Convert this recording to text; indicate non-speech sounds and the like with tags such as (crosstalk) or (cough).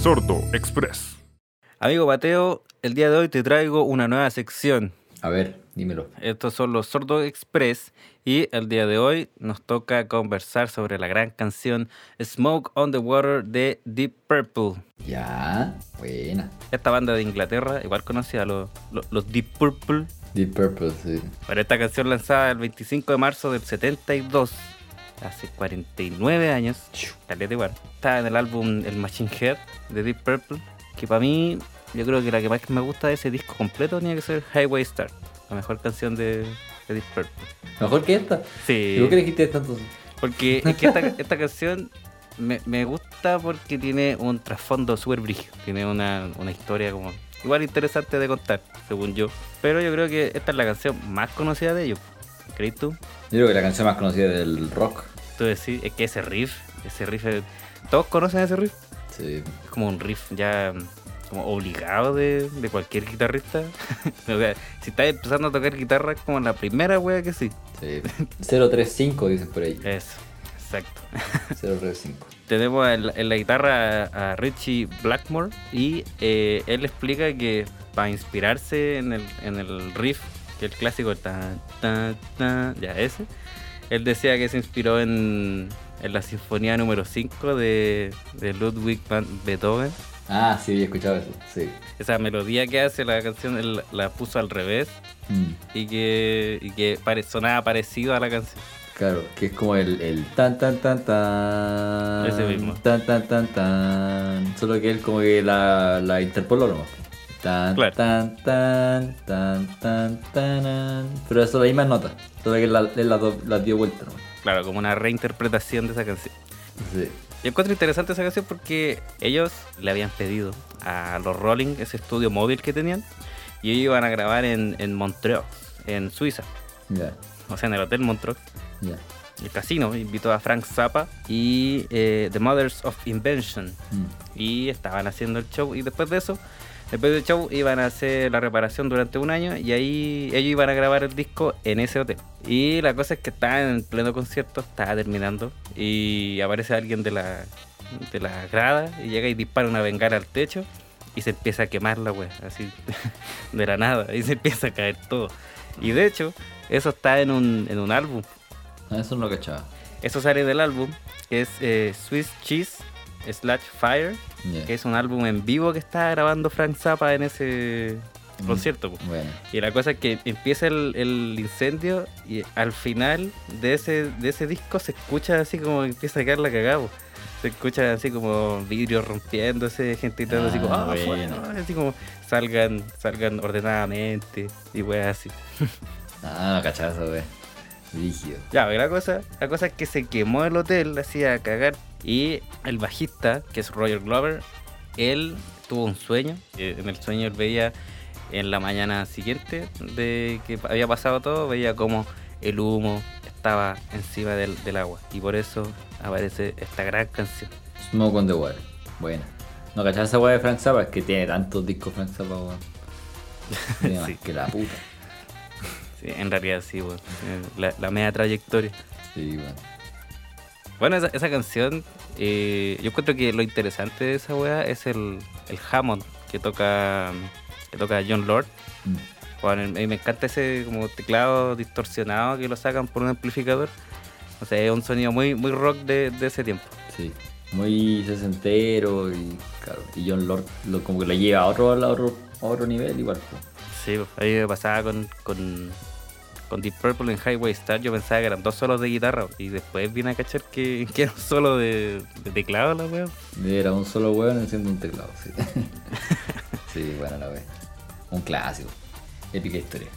Sordo Express. Amigo Mateo, el día de hoy te traigo una nueva sección. A ver, dímelo. Estos son los Sordo Express y el día de hoy nos toca conversar sobre la gran canción Smoke on the Water de Deep Purple. Ya, buena. Esta banda de Inglaterra, igual conocida los, los, los Deep Purple. Deep Purple, sí. Para esta canción lanzada el 25 de marzo del 72, hace 49 años, caleta igual. Está en el álbum El Machine Head de Deep Purple, que para mí, yo creo que la que más me gusta de ese disco completo tenía que ser Highway Star, la mejor canción de, de Deep Purple. ¿Mejor que esta? Sí. ¿Y por qué elegiste esta entonces? Porque es que esta, esta canción me, me gusta porque tiene un trasfondo súper brígido. Tiene una, una historia como igual interesante de contar, según yo. Pero yo creo que esta es la canción más conocida de ellos. ¿Crees tú? Yo creo que la canción más conocida del rock. Tú decís, es que ese riff, ese riff, ¿todos conocen ese riff? Sí. Es como un riff ya mm, como obligado de, de cualquier guitarrista. (laughs) o sea, si estás empezando a tocar guitarra, es como la primera wea que sí. Sí. 035 dicen por ahí. Eso, exacto. (laughs) 035. Tenemos en la, en la guitarra a, a Richie Blackmore y eh, él explica que para inspirarse en el, en el riff, que el clásico, tan, tan, tan, ya ese, él decía que se inspiró en, en la sinfonía número 5 de, de Ludwig van Beethoven. Ah, sí, he escuchado eso. Sí. Esa melodía que hace la canción él la puso al revés Mm, y que, y que pare- sonaba parecido a la canción. claro, que es como el, el tan tan tan tan. Ese mismo. Tan tan tan tan. Solo que él como que la, la interpoló nomás. Tan Claro. tan tan tan tan tan. Pero eso la misma nota. Solo que la, la, la dio vuelta. Claro, como una reinterpretación de esa canción. Sí. Yo encuentro interesante esa canción porque ellos le habían pedido a los Rolling ese estudio móvil que tenían y ellos iban a grabar en, en Montreux, en Suiza, Ya. o sea, en el Hotel Montreux. Ya. El casino invitó a Frank Zappa y eh, The Mothers of Invention Mm. y estaban haciendo el show y después de eso, después del show iban a hacer la reparación durante un año y ahí ellos iban a grabar el disco en ese hotel. Y la cosa es que estaba en pleno concierto, estaba terminando y aparece alguien de la, de la grada y llega y dispara una bengala al techo y se empieza a quemar la wea, así (laughs) de la nada y se empieza a caer todo. Y de hecho, eso está en un, en un álbum. Ah, eso no lo cachaba. Eso sale del álbum, que es eh, Swiss Cheese Slash Fire, que es un álbum en vivo que está grabando Frank Zappa en ese Mm. concierto. Bueno. Y la cosa es que empieza el, el incendio y al final de ese, de ese disco se escucha así como empieza a caer la cagada. Se escucha así como vidrios rompiéndose, gente gritando así como, Ah, "Ah, bueno. fuera", así como salgan, salgan ordenadamente y weas así. (laughs) Ah, eso, wey. Rígido. Ya, la cosa, la cosa es que se quemó el hotel, hacía cagar. Y el bajista, que es Roger Glover, él tuvo un sueño. En el sueño él veía en la mañana siguiente de que había pasado todo, veía como el humo estaba encima del, del agua. Y por eso aparece esta gran canción. Smoke on the Water. Buena. No cachaba esa weá de Frank Zappa, es que tiene tantos discos Frank Zappa, weón. (laughs) Tiene más que la puta. Sí, en realidad sí, bueno, la, la media trayectoria. Sí, weón. Bueno, esa, esa canción, eh, yo encuentro que lo interesante de esa weá es el, el Hammond que toca, que toca John Lord. Mm. Bueno, me encanta ese como teclado distorsionado que lo sacan por un amplificador. O sea, es un sonido muy, muy rock de, de ese tiempo. Sí. Muy sesentero y claro. Y John Lord lo, como que lo lleva a otro, a otro, a otro nivel igual. Sí, ahí me pasaba con, con, con Deep Purple en Highway Star. Yo pensaba que eran dos solos de guitarra y después vine a cachar que, que era un solo de, teclado la weá. Era un solo weón enciendo un teclado, sí. (laughs) sí, buena la wea. Un clásico. Épica historia.